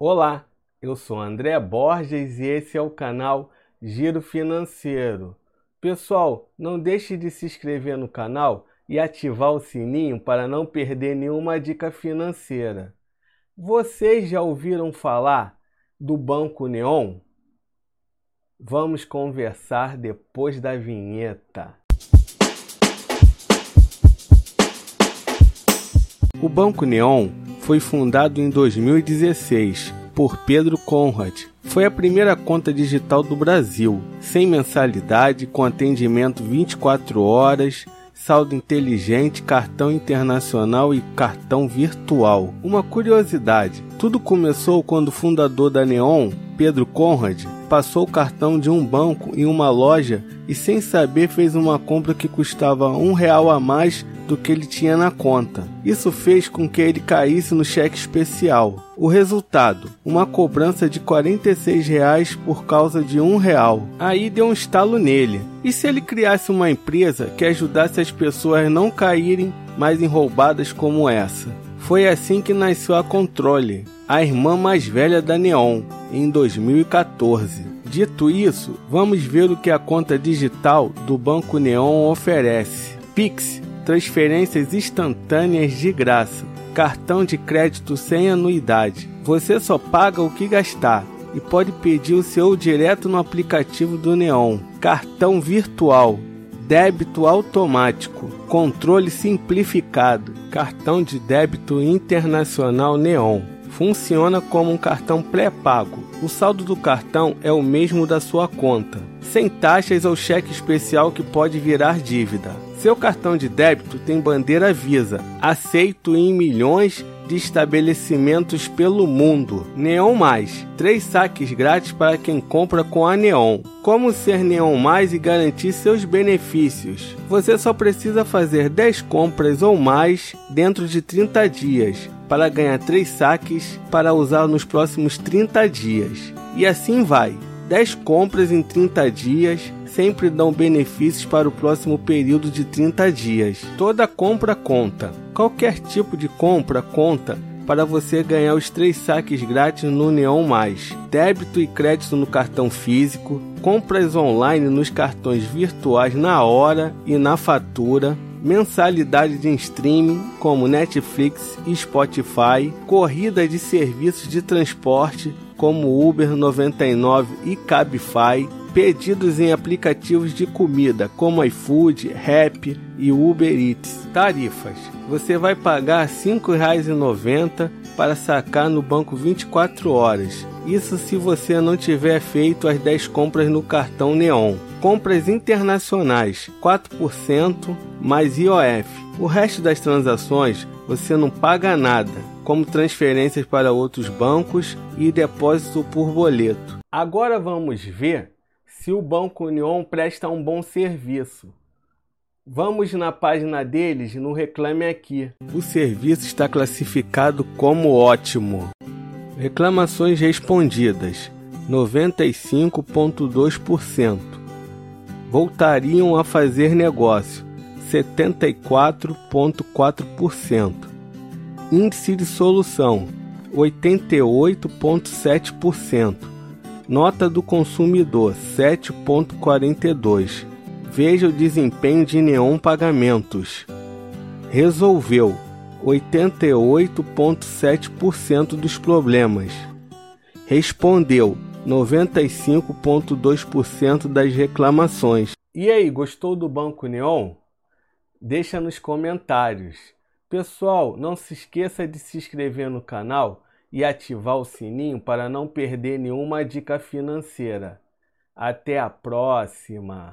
Olá, eu sou André Borges e esse é o canal Giro Financeiro. Pessoal, não deixe de se inscrever no canal e ativar o sininho para não perder nenhuma dica financeira. Vocês já ouviram falar do Banco Neon? Vamos conversar depois da vinheta. O Banco Neon foi fundado em 2016 por Pedro Conrad. Foi a primeira conta digital do Brasil, sem mensalidade, com atendimento 24 horas, saldo inteligente, cartão internacional e cartão virtual. Uma curiosidade: tudo começou quando o fundador da Neon, Pedro Conrad, passou o cartão de um banco em uma loja e, sem saber, fez uma compra que custava um real a mais do que ele tinha na conta. Isso fez com que ele caísse no cheque especial. O resultado: uma cobrança de 46 reais por causa de um real. Aí deu um estalo nele. E se ele criasse uma empresa que ajudasse as pessoas a não caírem mais em roubadas como essa? Foi assim que nasceu a Controle, a irmã mais velha da Neon, em 2014. Dito isso, vamos ver o que a conta digital do Banco Neon oferece. Pix transferências instantâneas de graça, cartão de crédito sem anuidade. Você só paga o que gastar e pode pedir o seu direto no aplicativo do Neon. Cartão virtual, débito automático, controle simplificado, cartão de débito internacional Neon. Funciona como um cartão pré-pago. O saldo do cartão é o mesmo da sua conta, sem taxas ou cheque especial que pode virar dívida. Seu cartão de débito tem bandeira Visa, aceito em milhões de estabelecimentos pelo mundo. Neon Mais, três saques grátis para quem compra com a Neon. Como ser Neon Mais e garantir seus benefícios? Você só precisa fazer 10 compras ou mais dentro de 30 dias para ganhar 3 saques para usar nos próximos 30 dias. E assim vai. 10 compras em 30 dias sempre dão benefícios para o próximo período de 30 dias. Toda compra conta. Qualquer tipo de compra conta para você ganhar os três saques grátis no Neon Mais. Débito e crédito no cartão físico, compras online nos cartões virtuais na hora e na fatura, mensalidade de streaming como Netflix e Spotify, corrida de serviços de transporte como Uber 99 e Cabify, pedidos em aplicativos de comida como iFood, Rap e Uber Eats. Tarifas: você vai pagar R$ 5,90 para sacar no banco 24 horas. Isso se você não tiver feito as 10 compras no cartão Neon. Compras internacionais: 4% mais IOF. O resto das transações você não paga nada, como transferências para outros bancos e depósito por boleto. Agora vamos ver se o Banco União presta um bom serviço. Vamos na página deles no Reclame Aqui. O serviço está classificado como ótimo. Reclamações respondidas: 95,2%. Voltariam a fazer negócio: 74,4%. Índice de solução: 88,7%. Nota do consumidor 7.42. Veja o desempenho de Neon Pagamentos. Resolveu 88.7% dos problemas. Respondeu 95.2% das reclamações. E aí, gostou do Banco Neon? Deixa nos comentários. Pessoal, não se esqueça de se inscrever no canal e ativar o sininho para não perder nenhuma dica financeira. Até a próxima!